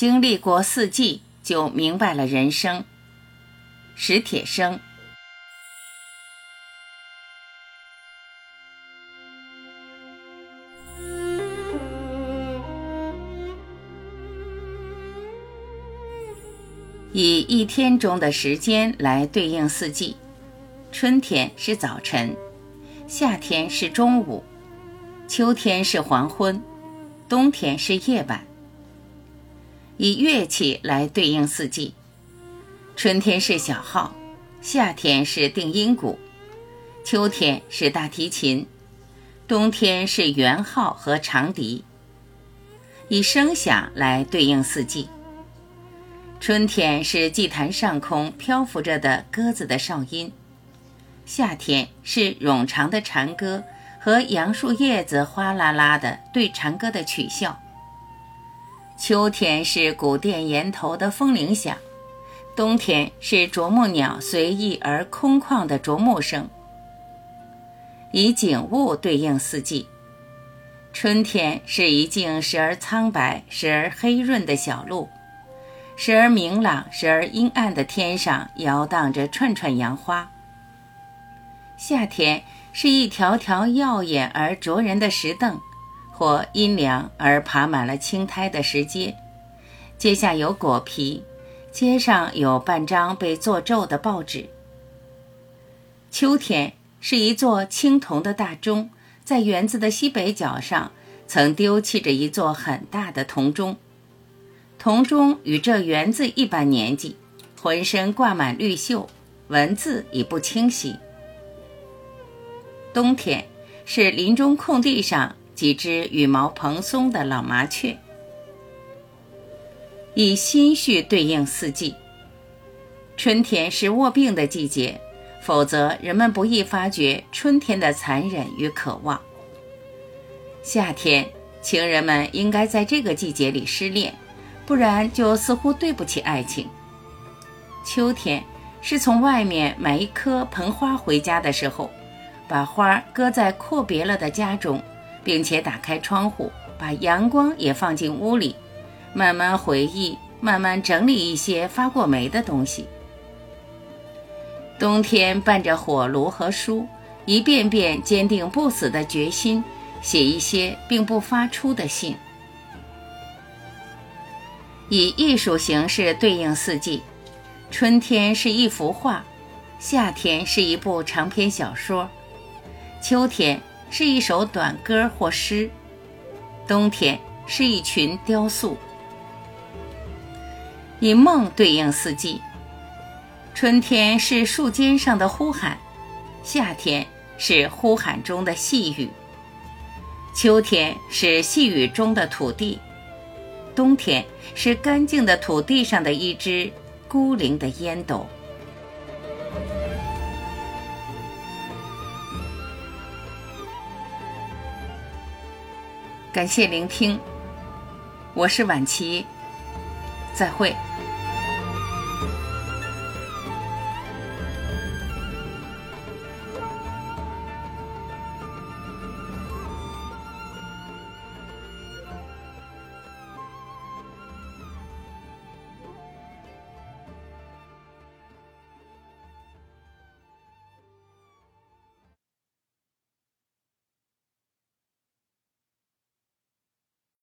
经历过四季，就明白了人生。史铁生。以一天中的时间来对应四季，春天是早晨，夏天是中午，秋天是黄昏，冬天是夜晚。以乐器来对应四季，春天是小号，夏天是定音鼓，秋天是大提琴，冬天是圆号和长笛。以声响来对应四季，春天是祭坛上空漂浮着的鸽子的哨音，夏天是冗长的蝉歌和杨树叶子哗啦啦的对蝉歌的取笑。秋天是古殿檐头的风铃响，冬天是啄木鸟随意而空旷的啄木声。以景物对应四季，春天是一径时而苍白、时而黑润的小路，时而明朗、时而阴暗的天上摇荡着串串杨花。夏天是一条条耀眼而灼人的石凳。或阴凉而爬满了青苔的石阶，阶下有果皮，阶上有半张被做皱的报纸。秋天是一座青铜的大钟，在园子的西北角上，曾丢弃着一座很大的铜钟。铜钟与这园子一般年纪，浑身挂满绿锈，文字已不清晰。冬天是林中空地上。几只羽毛蓬松的老麻雀，以心绪对应四季。春天是卧病的季节，否则人们不易发觉春天的残忍与渴望。夏天，情人们应该在这个季节里失恋，不然就似乎对不起爱情。秋天是从外面买一颗盆花回家的时候，把花搁在阔别了的家中。并且打开窗户，把阳光也放进屋里，慢慢回忆，慢慢整理一些发过霉的东西。冬天伴着火炉和书，一遍遍坚定不死的决心，写一些并不发出的信。以艺术形式对应四季，春天是一幅画，夏天是一部长篇小说，秋天。是一首短歌或诗，冬天是一群雕塑。以梦对应四季，春天是树尖上的呼喊，夏天是呼喊中的细雨，秋天是细雨中的土地，冬天是干净的土地上的一只孤零的烟斗。感谢聆听，我是婉琪，再会。